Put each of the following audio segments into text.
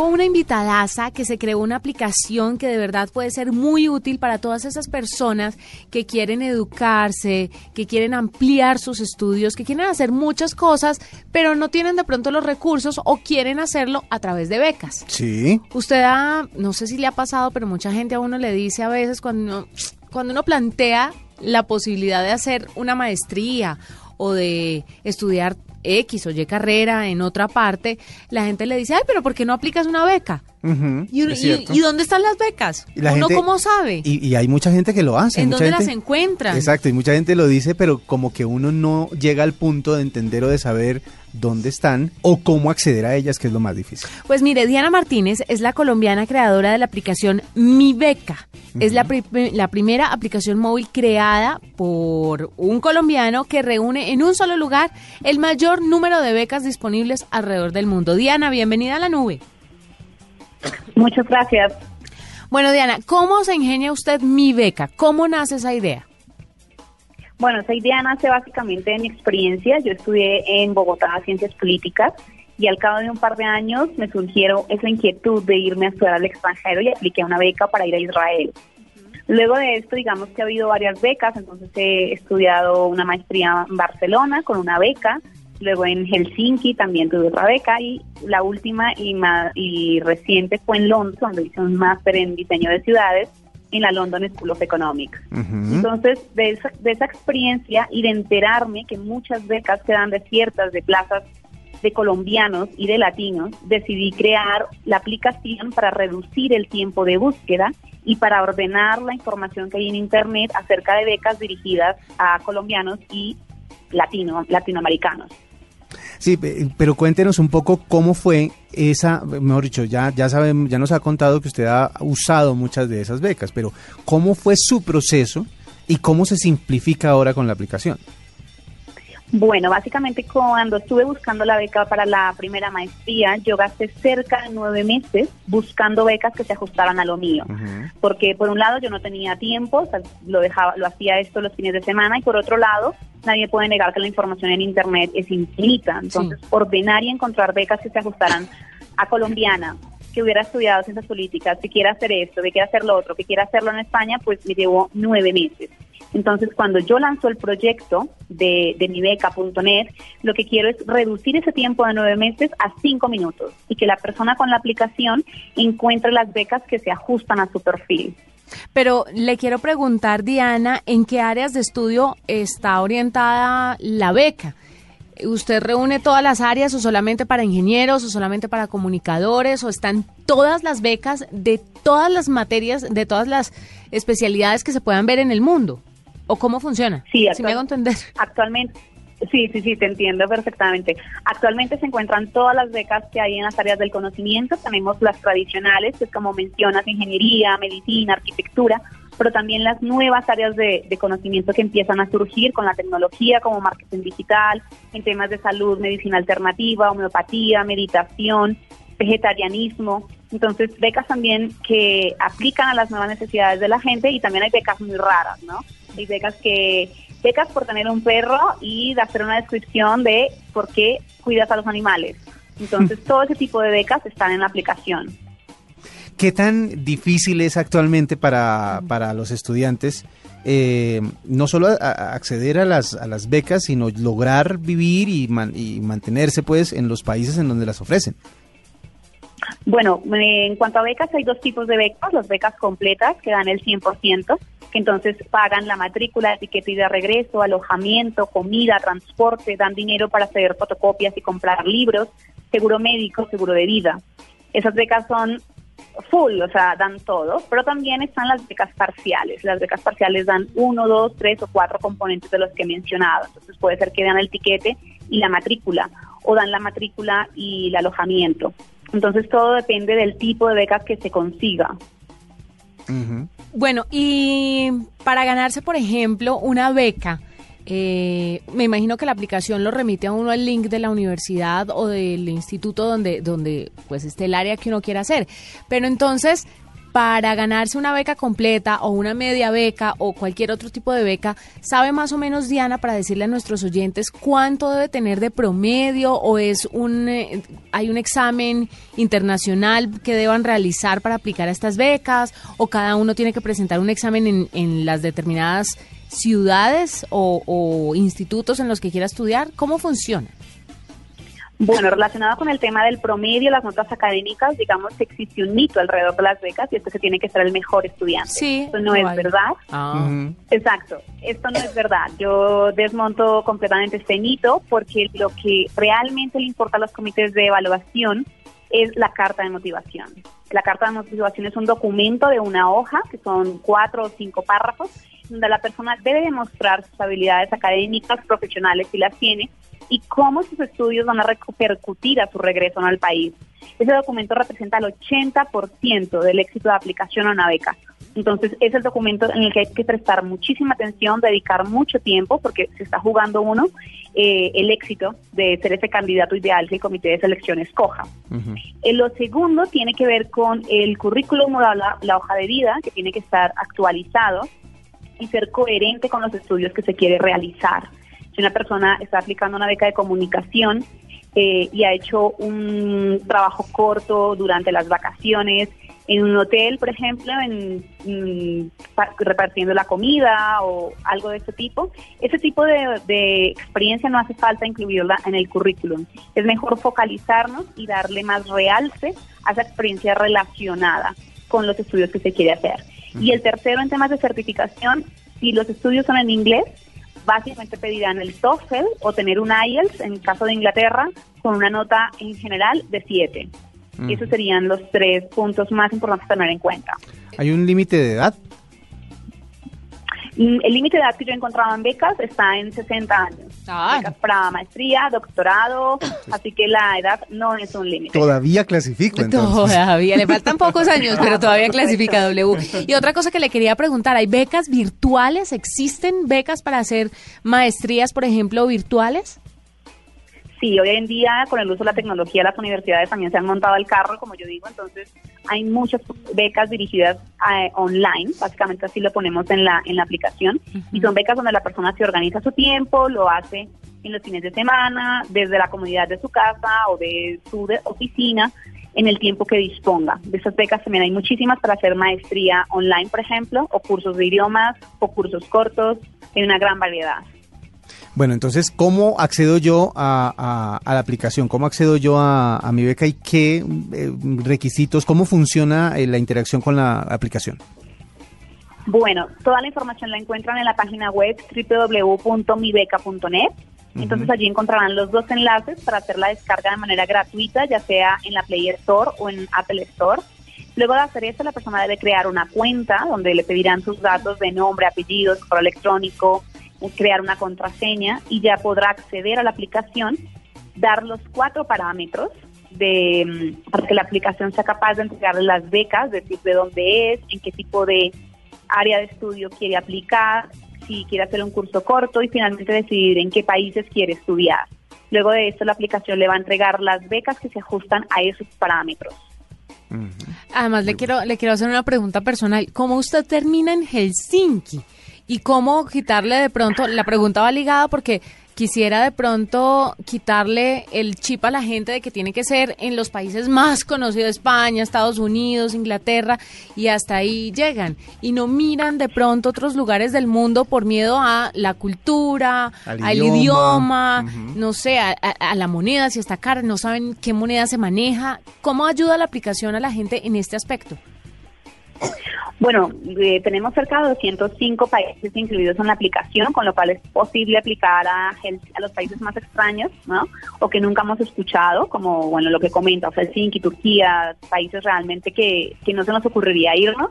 Una invitadaza que se creó una aplicación que de verdad puede ser muy útil para todas esas personas que quieren educarse, que quieren ampliar sus estudios, que quieren hacer muchas cosas, pero no tienen de pronto los recursos o quieren hacerlo a través de becas. Sí. Usted ha, no sé si le ha pasado, pero mucha gente a uno le dice a veces cuando uno, cuando uno plantea la posibilidad de hacer una maestría o de estudiar X o Y carrera en otra parte, la gente le dice, ay, pero ¿por qué no aplicas una beca? ¿Y, dónde están las becas? Y la ¿Uno gente- cómo sabe? Y, y hay mucha gente que lo hace. ¿En mucha dónde las encuentran? Exacto, y mucha gente lo dice, pero como que uno no llega al punto de entender o de saber dónde están o cómo acceder a ellas, que es lo más difícil. Pues mire, Diana Martínez es la colombiana creadora de la aplicación Mi Beca. Es la, pri- la primera aplicación móvil creada por un colombiano que reúne en un solo lugar el mayor número de becas disponibles alrededor del mundo. Diana, bienvenida a la nube. Muchas gracias. Bueno, Diana, ¿cómo se ingenia usted Mi Beca? ¿Cómo nace esa idea? Bueno, esa idea nace básicamente de mi experiencia. Yo estudié en Bogotá Ciencias Políticas y al cabo de un par de años me surgieron esa inquietud de irme a estudiar al extranjero y apliqué una beca para ir a Israel. Luego de esto, digamos que ha habido varias becas, entonces he estudiado una maestría en Barcelona con una beca, luego en Helsinki también tuve otra beca y la última y, ma- y reciente fue en Londres, donde hice un máster en diseño de ciudades en la London School of Economics. Entonces, de esa, de esa experiencia y de enterarme que muchas becas quedan desiertas de plazas de colombianos y de latinos, decidí crear la aplicación para reducir el tiempo de búsqueda y para ordenar la información que hay en Internet acerca de becas dirigidas a colombianos y latino, latinoamericanos. Sí, pe- pero cuéntenos un poco cómo fue esa, mejor dicho, ya, ya sabemos, ya nos ha contado que usted ha usado muchas de esas becas, pero ¿cómo fue su proceso y cómo se simplifica ahora con la aplicación? Bueno, básicamente cuando estuve buscando la beca para la primera maestría, yo gasté cerca de nueve meses buscando becas que se ajustaran a lo mío. Porque por un lado yo no tenía tiempo, o sea, lo dejaba, lo hacía esto los fines de semana, y por otro lado nadie puede negar que la información en internet es infinita. Entonces, ordenar y encontrar becas que se ajustaran a colombiana, que hubiera estudiado ciencias políticas, que quiera hacer esto, que quiera hacer lo otro, que quiera hacerlo en España, pues me llevó nueve meses. Entonces, cuando yo lanzo el proyecto de, de mi lo que quiero es reducir ese tiempo de nueve meses a cinco minutos y que la persona con la aplicación encuentre las becas que se ajustan a su perfil. Pero le quiero preguntar, Diana, ¿en qué áreas de estudio está orientada la beca? ¿Usted reúne todas las áreas o solamente para ingenieros o solamente para comunicadores o están todas las becas de todas las materias, de todas las especialidades que se puedan ver en el mundo? ¿O cómo funciona? Sí, si me actual- hago entender. Actualmente, sí, sí, sí, te entiendo perfectamente. Actualmente se encuentran todas las becas que hay en las áreas del conocimiento. Tenemos las tradicionales, que es como mencionas, ingeniería, medicina, arquitectura, pero también las nuevas áreas de, de conocimiento que empiezan a surgir con la tecnología, como marketing digital, en temas de salud, medicina alternativa, homeopatía, meditación, vegetarianismo. Entonces, becas también que aplican a las nuevas necesidades de la gente y también hay becas muy raras, ¿no? Hay becas que becas por tener un perro y de hacer una descripción de por qué cuidas a los animales. Entonces, todo ese tipo de becas están en la aplicación. ¿Qué tan difícil es actualmente para, para los estudiantes eh, no solo a- a acceder a las, a las becas, sino lograr vivir y, man- y mantenerse pues en los países en donde las ofrecen? Bueno, en cuanto a becas, hay dos tipos de becas. Las becas completas, que dan el 100%, que entonces pagan la matrícula, etiqueta y de regreso, alojamiento, comida, transporte, dan dinero para hacer fotocopias y comprar libros, seguro médico, seguro de vida. Esas becas son full, o sea, dan todo, pero también están las becas parciales. Las becas parciales dan uno, dos, tres o cuatro componentes de los que he mencionado. Entonces puede ser que dan el tiquete y la matrícula, o dan la matrícula y el alojamiento. Entonces todo depende del tipo de becas que se consiga. Bueno, y para ganarse, por ejemplo, una beca, eh, me imagino que la aplicación lo remite a uno al link de la universidad o del instituto donde, donde pues esté el área que uno quiera hacer. Pero entonces, para ganarse una beca completa o una media beca o cualquier otro tipo de beca, ¿sabe más o menos Diana para decirle a nuestros oyentes cuánto debe tener de promedio o es un eh, hay un examen internacional que deban realizar para aplicar a estas becas o cada uno tiene que presentar un examen en, las determinadas ciudades o institutos en los que quiera estudiar? ¿Cómo funciona? Bueno, relacionado con el tema del promedio, las notas académicas, digamos que existe un mito alrededor de las becas y es que se tiene que ser el mejor estudiante. Sí. Esto no es verdad. Ah. Exacto, esto no es verdad. Yo desmonto completamente este mito porque lo que realmente le importa a los comités de evaluación es la carta de motivación. La carta de motivación es un documento de una hoja, que son cuatro o cinco párrafos, donde la persona debe demostrar sus habilidades académicas, profesionales, si las tiene, y cómo sus estudios van a repercutir a su regreso al país. Ese documento representa el 80% del éxito de aplicación a una beca. Entonces, es el documento en el que hay que prestar muchísima atención, dedicar mucho tiempo, porque se está jugando uno eh, el éxito de ser ese candidato ideal que el comité de selección escoja. Eh, lo segundo tiene que ver con el currículum o la, la hoja de vida, que tiene que estar actualizado y ser coherente con los estudios que se quiere realizar. Si una persona está aplicando una beca de comunicación eh, y ha hecho un trabajo corto durante las vacaciones en un hotel, por ejemplo, mm, pa- repartiendo la comida o algo de ese tipo, ese tipo de, de experiencia no hace falta incluirla en el currículum. Es mejor focalizarnos y darle más realce a esa experiencia relacionada con los estudios que se quiere hacer. Y el tercero, en temas de certificación, si los estudios son en inglés, básicamente pedirán el TOEFL o tener un IELTS, en el caso de Inglaterra, con una nota en general de 7. Esos serían los tres puntos más importantes a tener en cuenta. ¿Hay un límite de edad? Mm, El límite de edad que yo he encontrado en becas está en 60 años. Ah. Para maestría, doctorado, así que la edad no es un límite. Todavía clasifico, entonces. Todavía le faltan pocos años, pero todavía clasifica W. Y otra cosa que le quería preguntar, ¿hay becas virtuales? ¿Existen becas para hacer maestrías, por ejemplo, virtuales? Sí, hoy en día con el uso de la tecnología las universidades también se han montado el carro, como yo digo, entonces hay muchas becas dirigidas a- online, básicamente así lo ponemos en la en la aplicación, y son becas donde la persona se organiza su tiempo, lo hace en los fines de semana, desde la comunidad de su casa o de su de- oficina, en el tiempo que disponga. De esas becas también hay muchísimas para hacer maestría online, por ejemplo, o cursos de idiomas, o cursos cortos, hay una gran variedad. Bueno, entonces, ¿cómo accedo yo a, a- a la aplicación? ¿Cómo accedo yo a, a mi beca y qué eh, requisitos? ¿Cómo funciona eh, la interacción con la aplicación? Bueno, toda la información la encuentran en la página web www.mibeca.net. Entonces allí encontrarán los dos enlaces para hacer la descarga de manera gratuita, ya sea en la Play Store o en Apple Store. Luego de hacer esto, la persona debe crear una cuenta donde le pedirán sus datos de nombre, apellidos, correo electrónico, crear una contraseña y ya podrá acceder a la aplicación, dar los cuatro parámetros de, mm, para que la aplicación sea capaz de entregarle las becas, decir de dónde es, en qué tipo de área de estudio quiere aplicar, si quiere hacer un curso corto y finalmente decidir en qué países quiere estudiar. Luego de esto, la aplicación le va a entregar las becas que se ajustan a esos parámetros. Además, le quiero, le quiero hacer una pregunta personal. ¿Cómo usted termina en Helsinki? ¿Y cómo quitarle de pronto? La pregunta va ligada porque quisiera de pronto quitarle el chip a la gente de que tiene que ser en los países más conocidos, España, Estados Unidos, Inglaterra, y hasta ahí llegan. Y no miran de pronto otros lugares del mundo por miedo a la cultura, Al al, idioma. idioma, no sé, a, a- a la moneda, si está cara, no saben qué moneda se maneja. ¿Cómo ayuda la aplicación a la gente en este aspecto? Bueno, eh, tenemos cerca de 205 países incluidos en la aplicación, con lo cual es posible aplicar a, a los países más extraños, ¿no? O que nunca hemos escuchado, como, bueno, lo que comenta, Helsinki, Turquía, países realmente que, que no se nos ocurriría irnos.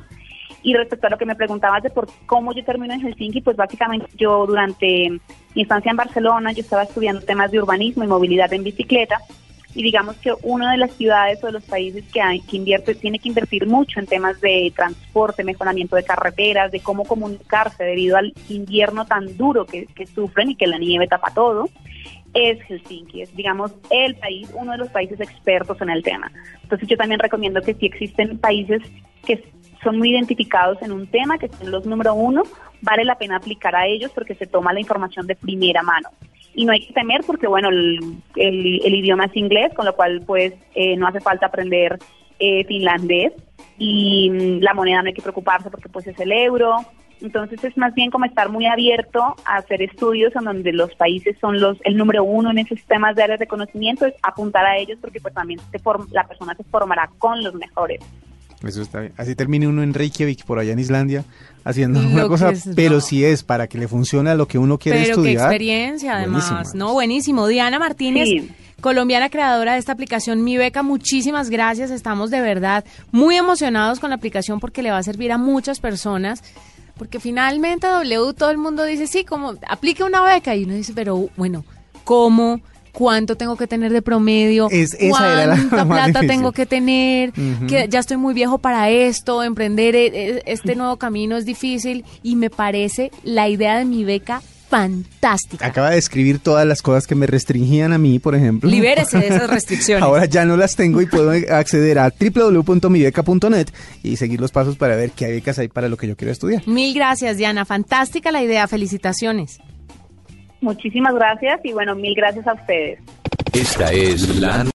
Y respecto a lo que me preguntabas de por cómo yo termino en Helsinki, pues básicamente yo durante mi estancia en Barcelona, yo estaba estudiando temas de urbanismo y movilidad en bicicleta, y digamos que una de las ciudades o de los países que, invierte, tiene que invertir mucho en temas de transporte, mejoramiento de carreteras, de cómo comunicarse debido al invierno tan duro que, que sufren y que la nieve tapa todo, es Helsinki, es digamos el país, uno de los países expertos en el tema. Entonces yo también recomiendo que si existen países que son muy identificados en un tema, que son los número uno, vale la pena aplicar a ellos porque se toma la información de primera mano. Y no hay que temer porque, bueno, el, idioma es inglés, con lo cual, pues, eh, no hace falta aprender eh, finlandés y mm, la moneda no hay que preocuparse porque, pues, es el euro. Entonces es más bien como estar muy abierto a hacer estudios en donde los países son los el número uno en esos temas de áreas de conocimiento, es apuntar a ellos porque pues también se la persona se formará con los mejores. Eso está bien. Así termine uno en Reykjavik, por allá en Islandia, haciendo una cosa, pero si es para que le funcione a lo que uno quiere estudiar. Pero qué experiencia, además. No, buenísimo. Diana Martínez. colombiana creadora de esta aplicación Mi Beca, muchísimas gracias. Estamos de verdad muy emocionados con la aplicación porque le va a servir a muchas personas. Porque finalmente W todo el mundo dice, sí, como aplique una beca. Y uno dice, pero bueno, ¿cómo? Cuánto tengo que tener de promedio, es, cuánta plata tengo que tener, que ya estoy muy viejo para esto, emprender e, e, este nuevo camino es difícil y me parece la idea de mi beca fantástica. Acaba de escribir todas las cosas que me restringían a mí, por ejemplo. Libérese de esas restricciones. Ahora ya no las tengo y puedo acceder a www.mibeca.net y seguir los pasos para ver qué becas hay para lo que yo quiero estudiar. Mil gracias, Diana. Fantástica la idea. Felicitaciones. Muchísimas gracias y bueno, mil gracias a ustedes. Esta es la